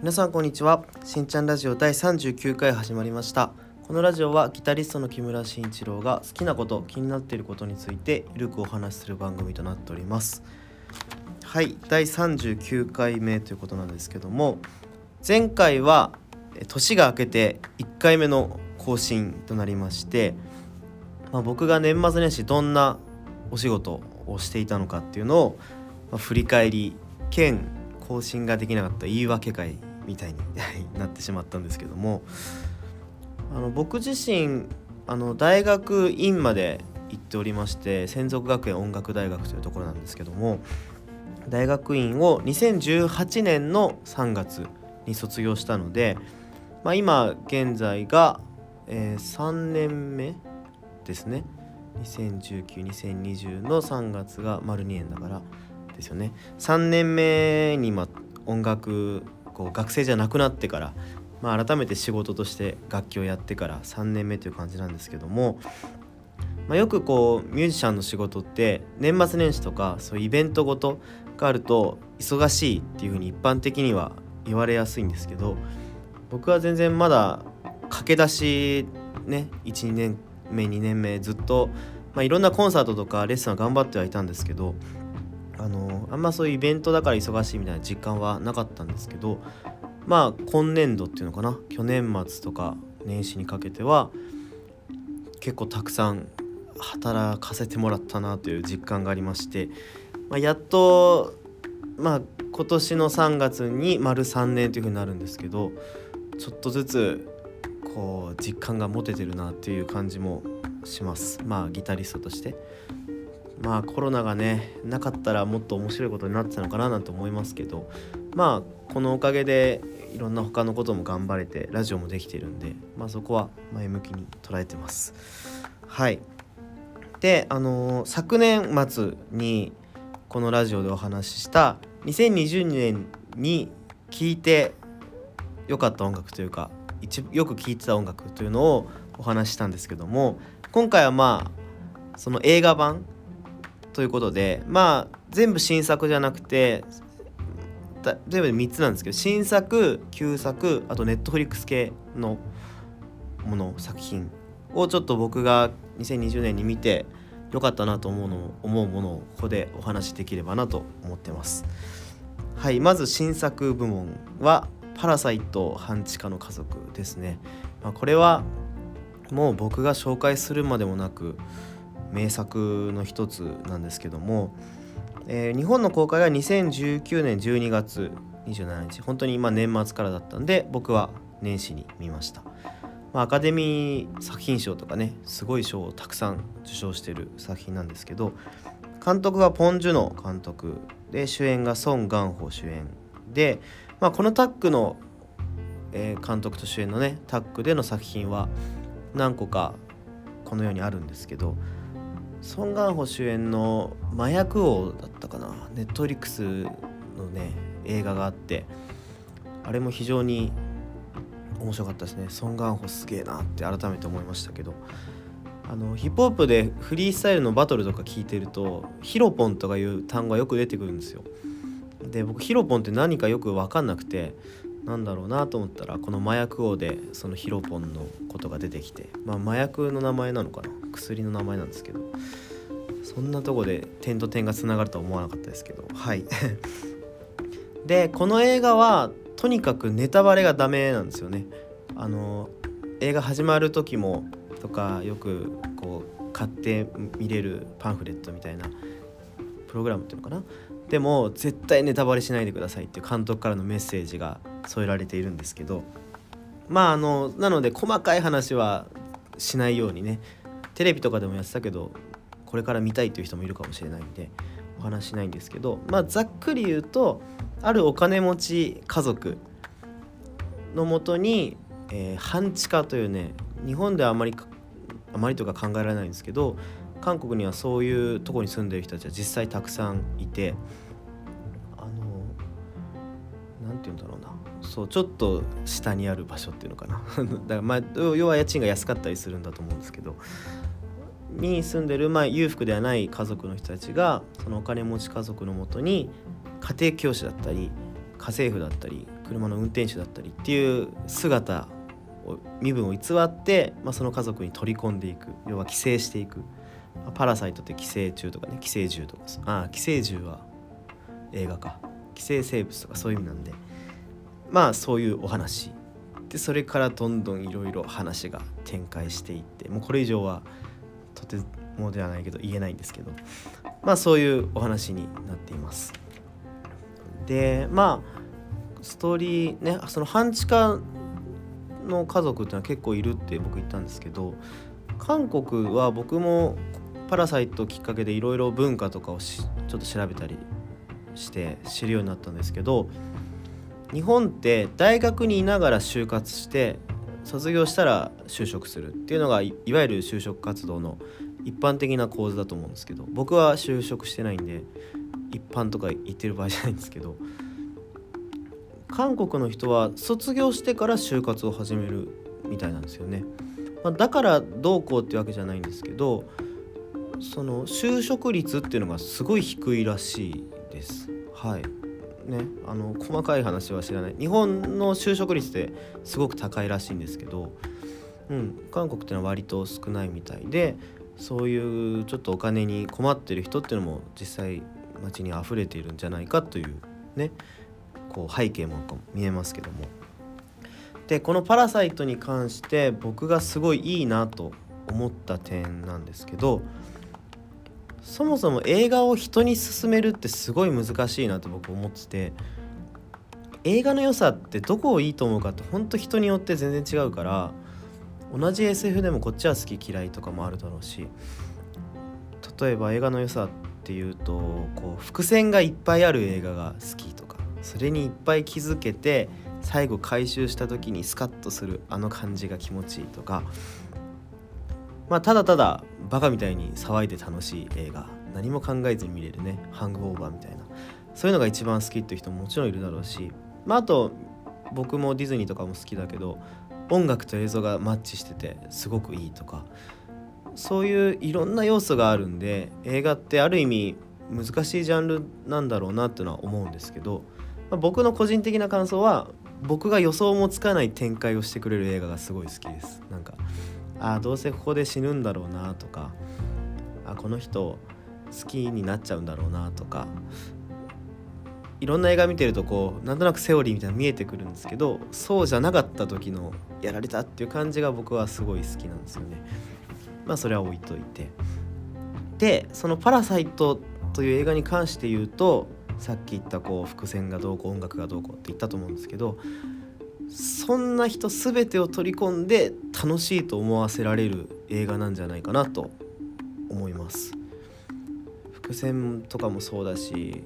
皆さんこんにちは。しんちゃんラジオ第39回始まりました。このラジオはギタリストの木村慎一郎が好きなこと気になっていることについてゆるくお話しする番組となっております。はい第39回目ということなんですけども前回は年が明けて1回目の更新となりまして、まあ、僕が年末年始どんなお仕事をしていたのかっていうのを、まあ、振り返り兼更新ができなかった言い訳会みたいになってしまったんですけどもあの僕自身あの大学院まで行っておりまして専属学園音楽大学というところなんですけども大学院を2018年の3月に卒業したので、まあ、今現在が、えー、3年目ですね。20192020の3月が丸2年だからですよね。3年目に、ま、音楽こう学生じゃなくなってから、まあ、改めて仕事として楽器をやってから3年目という感じなんですけども、まあ、よくこうミュージシャンの仕事って年末年始とかそういうイベントごとがあると忙しいっていうふうに一般的には言われやすいんですけど僕は全然まだ駆け出しね12年目2年目ずっと、まあ、いろんなコンサートとかレッスンは頑張ってはいたんですけどあのあんまそういうイベントだから忙しいみたいな実感はなかったんですけどまあ今年度っていうのかな？去年末とか年始にかけては結構たくさん働かせてもらったなという実感がありまして、まあ、やっとまあ今年の3月に丸3年というふうになるんですけどちょっとずつこう実感が持ててるなっていう感じもします。まあギタリストとして。まあコロナがねなかったらもっと面白いことになってたのかななんて思いますけどまあこのおかげでいろんな他のことも頑張れてラジオもできてるんでまあそこは前向きに捉えてます。はい。であのー、昨年末にこのラジオでお話しした2020年に聴いて良かった音楽というか一よく聴いてた音楽というのをお話ししたんですけども今回はまあその映画版ということでまあ全部新作じゃなくて全部で3つなんですけど新作旧作あとネットフリックス系のもの作品をちょっと僕が2020年に見て良かったなと思うのを思うものをここでお話しできればなと思ってます。はいまず新作部門は「パラサイト半地下の家族」ですね、まあ、これはもう僕が紹介するまでもなく名作の一つなんですけども、えー、日本の公開が2019年12月27日本当に今年末からだったんで僕は年始に見ました、まあ、アカデミー作品賞とかねすごい賞をたくさん受賞してる作品なんですけど監督はポン・ジュノ監督で主演がソン・ガンホ主演で、まあ、このタッグの、えー、監督と主演のねタッグでの作品は何個かこの世にあるんですけどソン・ガンホ主演の「麻薬王」だったかな？ネットフリックスのね映画があってあれも非常に面白かったですね。ソン・ガンホすげえなって改めて思いましたけど。あのヒップホップでフリースタイルのバトルとか聞いてるとヒロポンとかいう単語がよく出てくるんですよ。で僕ヒロポンって何かよく分かんなくてなんだろうなと思ったらこの麻薬王でそのヒロポンのことが出てきてまあ麻薬の名前なのかな？薬の名前なんですけどそんなとこで点と点がつながるとは思わなかったですけどはい。でこの映画はとにかくネタバレがダメなんですよね。あの映画始まる時もとかよくこう買って見れるパンフレットみたいなプログラムっていうのかな？でも絶対ネタバレしないでくださいっていう監督からのメッセージが添えられているんですけどまああのなので細かい話はしないようにねテレビとかでもやってたけどこれから見たいという人もいるかもしれないんでお話しないんですけどまあざっくり言うとあるお金持ち家族のもとに、えー、半地下というね日本ではあまりあまりとか考えられないんですけど韓国にはそういうとこに住んでる人たちは実際たくさんいてあの何て言うんだろうな。そうちょっと下にある場所っていうのかな。だからまあ要は家賃が安かったりするんだと思うんですけど。に住んでる、まあ、裕福ではない家族の人たちがそのお金持ち家族のもとに家庭教師だったり家政婦だったり車の運転手だったりっていう姿を身分を偽って、まあ、その家族に取り込んでいく。要は寄生していく。パラサイトって寄生虫とかね寄生獣とかあ寄生獣は映画か。寄生生物とかそういう意味なんで。まあそういうお話。でそれからどんどんいろいろ話が展開していって。もうこれ以上はとてもではないけど言えないんですけど。まあそういうお話になっています。でまあストーリーねその半地下の家族っていうのは結構いるって僕言ったんですけど韓国は僕もパラサイトきっかけでいろいろ文化とかをちょっと調べたりして知るようになったんですけど日本って大学にいながら就活して卒業したら就職するっていうのがいわゆる就職活動の一般的な構図だと思うんですけど僕は就職してないんで一般とか言ってる場合じゃないんですけど韓国の人は卒業してから就活を始めるみたいなんですよね。まあ、だからどうこうってわけじゃないんですけどその就職率っていうのがすごい低いらしいです。はい。ね、あの細かい話は知らない。日本の就職率ってすごく高いらしいんですけど、うん、韓国ってのは割と少ないみたいでそういうちょっとお金に困ってる人っていうのも実際街に溢れているんじゃないかというねこう背景も見えますけども。でこの「パラサイト」に関して僕がすごいいいなと思った点なんですけどそもそも映画を人に勧めるってすごい難しいなと僕思ってて映画の良さってどこをいいと思うかってほんと人によって全然違うから同じ SF でもこっちは好き嫌いとかもあるだろうし例えば映画の良さっていうとこう伏線がいっぱいある映画が好きとかそれにいっぱい気づけて最後回収した時にスカッとするあの感じが気持ちいいとかまあただただバカみたいに騒いで楽しい映画何も考えずに見れるねハングオーバーみたいな。そういうのが一番好きっていう人ももちろんいるだろうしまああと僕もディズニーとかも好きだけど音楽と映像がマッチしててすごくいいとかそういういろんな要素があるんで映画ってある意味難しいジャンルなんだろうなっていうのは思うんですけど、まあ、僕の個人的な感想は僕が予想もつかない展開をしてくれる映画がすごい好きです。なんかあどうせここで死ぬんだろうなとかあこの人好きになっちゃうんだろうなとかいろんな映画見てるとこうなんとなくセオリーみたいなの見えてくるんですけどそうじゃなかった時のやられたっていう感じが僕はすごい好きなんですよね。まあそれは置いといて。でその「パラサイト」という映画に関して言うとさっき言ったこう伏線がどうこう音楽がどうこうって言ったと思うんですけどそんな人全てを取り込んで楽しいと思わせられる映画なんじゃないかなと思います。伏線とかもそうだし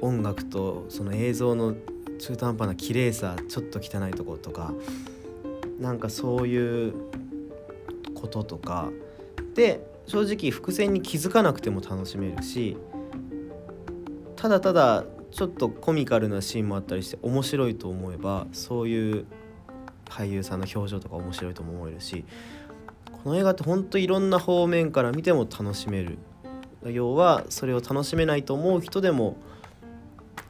音楽とその映像の中途半端な綺麗さちょっと汚いところとかなんかそういうこととか。で正直伏線に気づかなくても楽しめるしただただちょっとコミカルなシーンもあったりして面白いと思えばそういう俳優さんの表情とか面白いとも思えるしこの映画ってほんといろんな方面から見ても楽しめる。要はそれを楽しめないと思う人でも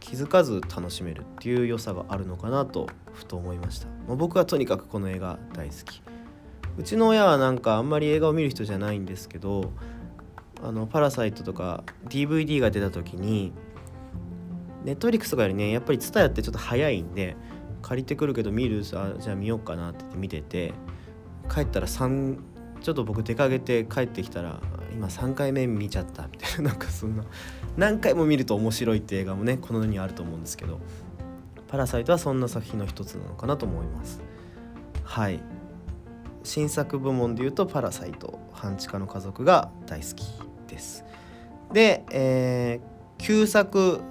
気づかず楽しめるっていう良さがあるのかなとふと思いました、まあ、僕はとにかくこの映画大好き。うちの親はなんかあんまり映画を見る人じゃないんですけどあのパラサイトとか DVD が出た時にネットフリックスとかよりねやっぱり TSUTAYA ってちょっと早いんで借りてくるけど見るさじゃあ見ようかなって言って見てて帰ったら3ちょっと僕出かけて帰ってきたら今3回目見ちゃったみたいな なんかそんな何回も見ると面白いって映画もねこの世にあると思うんですけど「パラサイト」はそんな作品の一つなのかなと思います。はい。新作部門でいうと「パラサイト半地下の家族」が大好きです。で、えー、旧作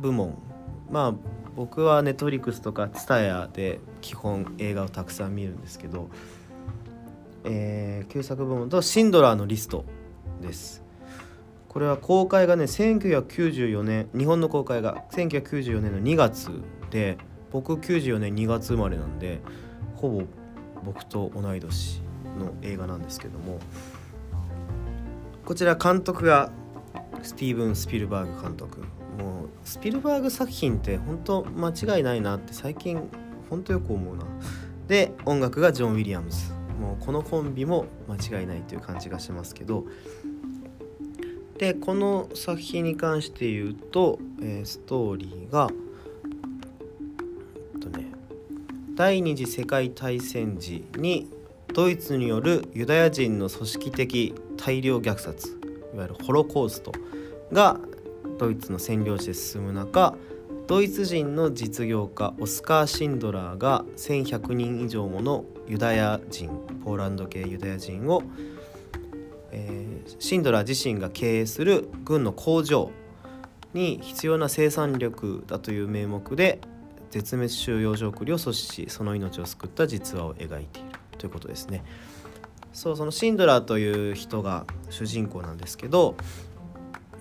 部門。まあ僕はネットフリックスとか TSUTAYA で基本映画をたくさん見るんですけど、えー、旧作部門と「シンドラーのリスト」です。これは公開がね1994年日本の公開が1994年の2月で僕94年2月生まれなんでほぼ僕と同い年の映画なんですけども。こちら監督がスティーブン・スピルバーグ監督。もうスピルバーグ作品って本当間違いないなって最近本当よく思うな。で音楽がジョン・ウィリアムズ。もうこのコンビも間違いないという感じがしますけど。でこの作品に関して言うと、えー、ストーリーがとね第二次世界大戦時にドイツによるユダヤ人の組織的大量虐殺いわゆるホロコーストがドイツの占領地で進む中ドイツ人の実業家オスカー・シンドラーが1100人以上ものユダヤ人ポーランド系ユダヤ人をえー、シンドラー自身が経営する軍の工場に必要な生産力だという名目で絶滅収容所送りを阻止しその命を救った実話を描いているということですね。そうそのシンドラーという人が主人公なんですけど、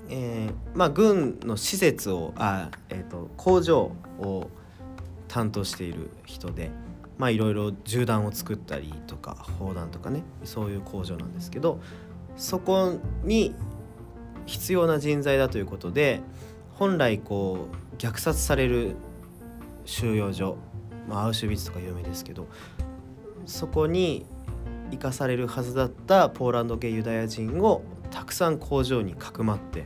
えー、まあ軍の施設をあ、えーと、工場を担当している人で。まあいろいろ銃弾を作ったりとか砲弾とかねそういう工場なんですけどそこに必要な人材だということで本来こう虐殺される収容所、まあ、アウシュビッツとか有名ですけどそこに生かされるはずだったポーランド系ユダヤ人をたくさん工場にかくまって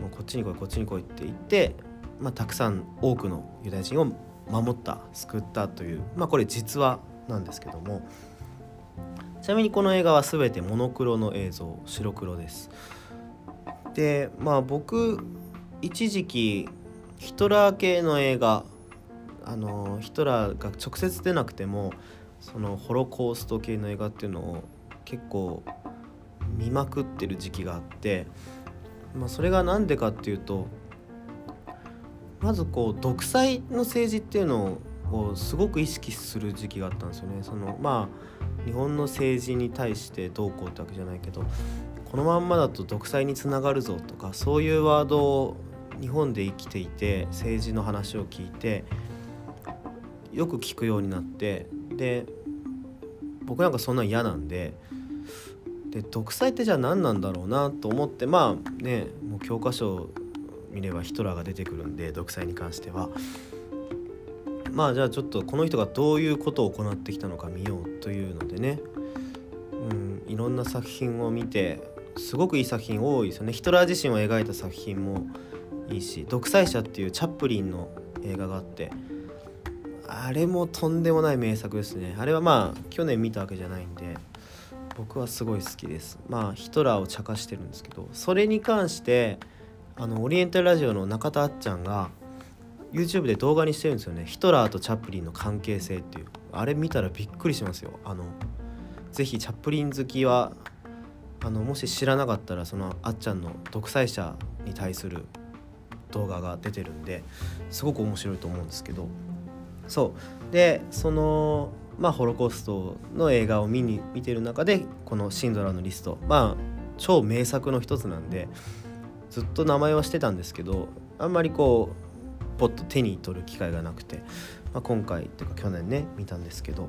もうこっちに来いこっちに来いって言って、まあ、たくさん多くのユダヤ人を守った救ったという、まあ、これ実話なんですけども。ちなみにこの映画は全てモノクロの映像白黒ですでまあ僕一時期ヒトラー系の映画あのヒトラーが直接出なくてもそのホロコースト系の映画っていうのを結構見まくってる時期があって、まあ、それが何でかっていうとまずこう独裁の政治っていうのをすごく意識する時期があったんですよね。そのまあ日本の政治に対してどうこうってわけじゃないけどこのまんまだと独裁につながるぞとかそういうワードを日本で生きていて政治の話を聞いてよく聞くようになってで僕なんかそんなん嫌なんでで独裁ってじゃあ何なんだろうなと思ってまあねもう教科書見ればヒトラーが出てくるんで独裁に関しては。まあじゃあちょっとこの人がどういうことを行ってきたのか見ようというのでね、うん、いろんな作品を見てすごくいい作品多いですよね。ヒトラー自身を描いた作品もいいし「独裁者」っていうチャップリンの映画があってあれもとんでもない名作ですね。あれはまあ去年見たわけじゃないんで。僕はすごい好きです。まあヒトラーを茶化してるんですけどそれに関してあのオリエンタルラジオの中田あっちゃんが YouTube で動画にしてるんですよね。ヒトラーとチャップリンの関係性っていう。あれ見たらびっくりしますよ。あのぜひチャップリン好きはあのもし知らなかったらそのあっちゃんの独裁者に対する動画が出てるんですごく面白いと思うんですけど。そう。でそのまあホロコーストの映画を見に見てる中でこのシンドラーのリスト。まあ超名作の一つなんでずっと名前はしてたんですけどあんまりこうポッと手に取る機会がなくて、まあ、今回っていうか去年ね見たんですけど。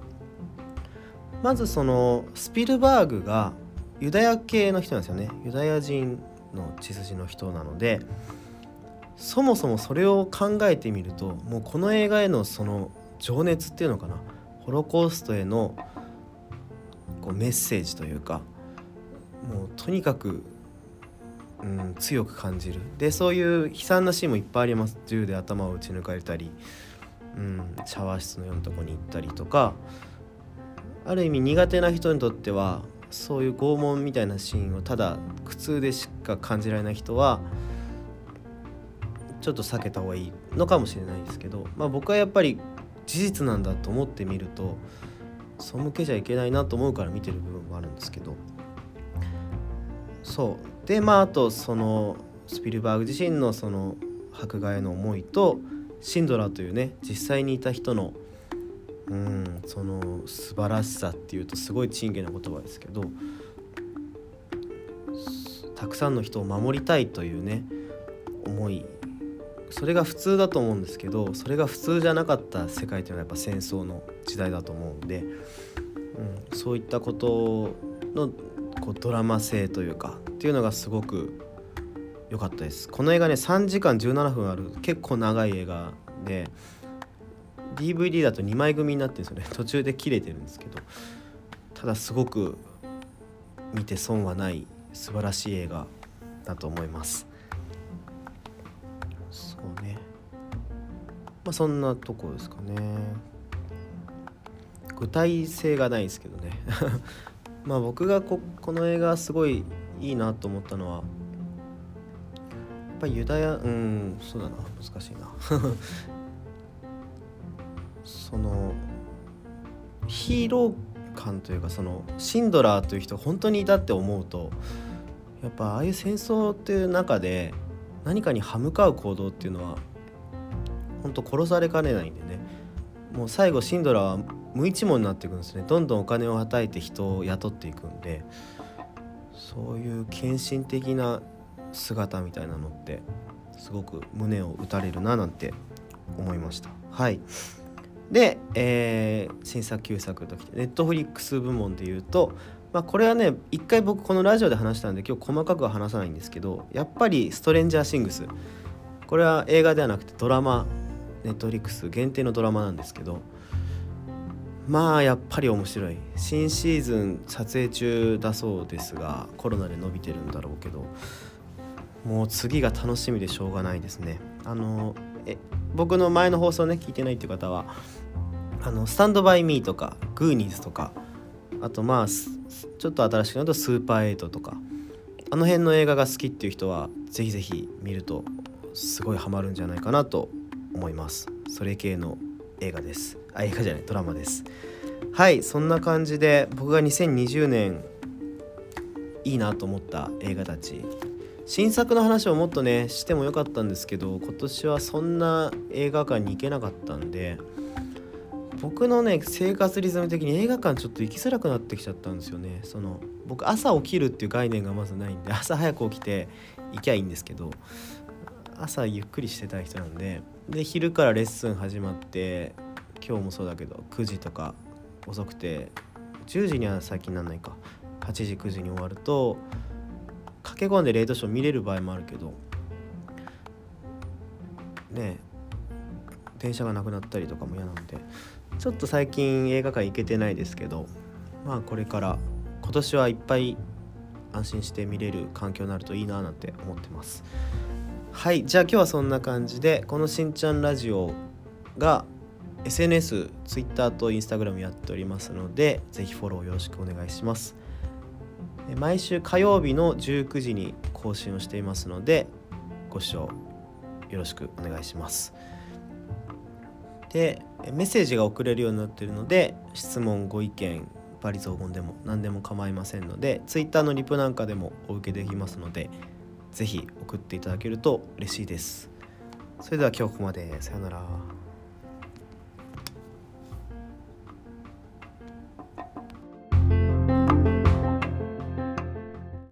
まずそのスピルバーグがユダヤ系の人なんですよね。ユダヤ人の血筋の人なのでそもそもそれを考えてみるともうこの映画へのその情熱っていうのかな。ホロコーストへのこうメッセージというかもうとにかくうん、強く感じる。でそういう悲惨なシーンもいっぱいあります。銃で頭を撃ち抜かれたり、うん、シャワー室のようなとこに行ったりとかある意味苦手な人にとってはそういう拷問みたいなシーンをただ苦痛でしか感じられない人はちょっと避けた方がいいのかもしれないですけど、まあ、僕はやっぱり事実なんだと思ってみると背けちゃいけないなと思うから見てる部分もあるんですけど。そう。でまああとそのスピルバーグ自身のその迫害への思いとシンドラというね実際にいた人のうんその素晴らしさっていうとすごい珍下な言葉ですけどたくさんの人を守りたいというね思いそれが普通だと思うんですけどそれが普通じゃなかった世界というのはやっぱ戦争の時代だと思うんで、うん、そういったことのこうドラマ性というかっていうのがすごく良かったです。この映画ね3時間17分ある結構長い映画で DVD だと2枚組になってるんですよね。途中で切れてるんですけどただすごく見て損はない素晴らしい映画だと思います。まあそんなとこですかね。具体性がないですけどね。まあ僕がここの映画すごいいいなと思ったのはやっぱユダヤうんそうだな難しいな。そのヒーロー感というかそのシンドラーという人本当にいたって思うとやっぱああいう戦争っていう中で何かに歯向かう行動っていうのは本当殺されかねないんでね。もう最後シンドラは無一文になっていくんですね。どんどんお金をはたいて人を雇っていくんで。そういう献身的な姿みたいなのってすごく胸を打たれるななんて思いました。はい。で、えー、新作旧作ときてネットフリックス部門で言うとまあ、これはね一回僕このラジオで話したんで今日細かくは話さないんですけどやっぱり「ストレンジャーシングス」これは映画ではなくてドラマネットフリックス限定のドラマなんですけどまあやっぱり面白い。新シーズン撮影中だそうですがコロナで伸びてるんだろうけどもう次が楽しみでしょうがないですね。あのえ僕の前の放送ね聞いてないっていう方はあのスタンドバイミーとかグーニーズとかあとまあちょっと新しくなると「スーパーエイト」とかあの辺の映画が好きっていう人はぜひぜひ見るとすごいハマるんじゃないかなと思います。それ系の映画です。あ映画じゃないドラマです。はいそんな感じで僕が2020年いいなと思った映画たち。新作の話をもっとねしてもよかったんですけど今年はそんな映画館に行けなかったんで僕のね生活リズム的に映画館ちょっと行きづらくなってきちゃったんですよね。その僕朝起きるっていう概念がまずないんで朝早く起きて行きゃいいんですけど朝ゆっくりしてたい人なんでで昼からレッスン始まって今日もそうだけど9時とか遅くて10時には最近なんないか。8時9時に終わると駆け込んでレートショー見れる場合もあるけどね電車がなくなったりとかも嫌なんでちょっと最近映画館行けてないですけどまあこれから今年はいっぱい安心して見れる環境になるといいななんて思ってます。はいじゃあ今日はそんな感じでこのしんちゃんラジオが SNS、Twitter と Instagram やっておりますのでぜひフォローよろしくお願いします。毎週火曜日の19時に更新をしていますのでご視聴よろしくお願いします。でメッセージが送れるようになっているので質問ご意見バリ雑言でも何でも構いませんので Twitter のリプなんかでもお受けできますので是非送っていただけると嬉しいです。それでは今日ここまで。さようなら。